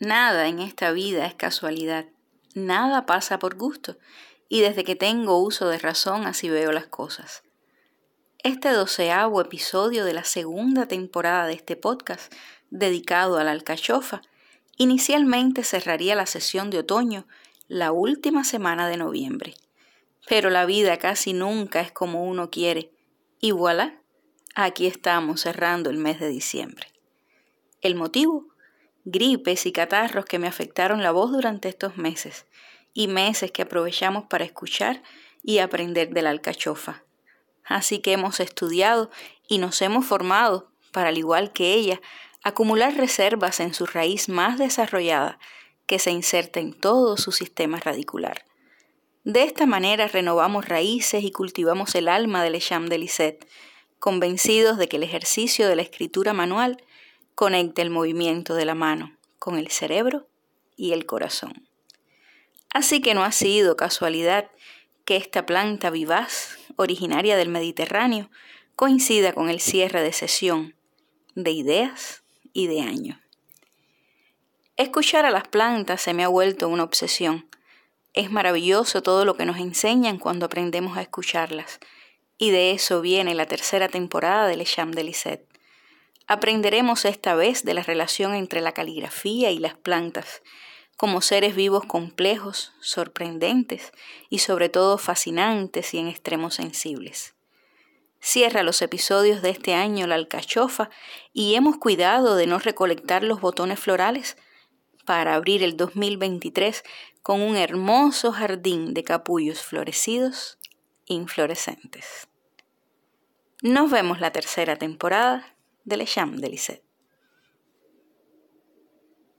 Nada en esta vida es casualidad, nada pasa por gusto, y desde que tengo uso de razón así veo las cosas. Este doceavo episodio de la segunda temporada de este podcast, dedicado a la alcachofa, inicialmente cerraría la sesión de otoño la última semana de noviembre. Pero la vida casi nunca es como uno quiere, y voilà, aquí estamos cerrando el mes de diciembre. El motivo gripes y catarros que me afectaron la voz durante estos meses y meses que aprovechamos para escuchar y aprender de la alcachofa. Así que hemos estudiado y nos hemos formado, para al igual que ella, acumular reservas en su raíz más desarrollada que se inserta en todo su sistema radicular. De esta manera renovamos raíces y cultivamos el alma del Echam de Lisette, convencidos de que el ejercicio de la escritura manual conecta el movimiento de la mano con el cerebro y el corazón. Así que no ha sido casualidad que esta planta vivaz, originaria del Mediterráneo, coincida con el cierre de sesión de ideas y de año. Escuchar a las plantas se me ha vuelto una obsesión. Es maravilloso todo lo que nos enseñan cuando aprendemos a escucharlas, y de eso viene la tercera temporada de Le Cham de Lisette. Aprenderemos esta vez de la relación entre la caligrafía y las plantas, como seres vivos complejos, sorprendentes y sobre todo fascinantes y en extremos sensibles. Cierra los episodios de este año la alcachofa y hemos cuidado de no recolectar los botones florales para abrir el 2023 con un hermoso jardín de capullos florecidos inflorescentes. Nos vemos la tercera temporada de Le Cham de Lisette.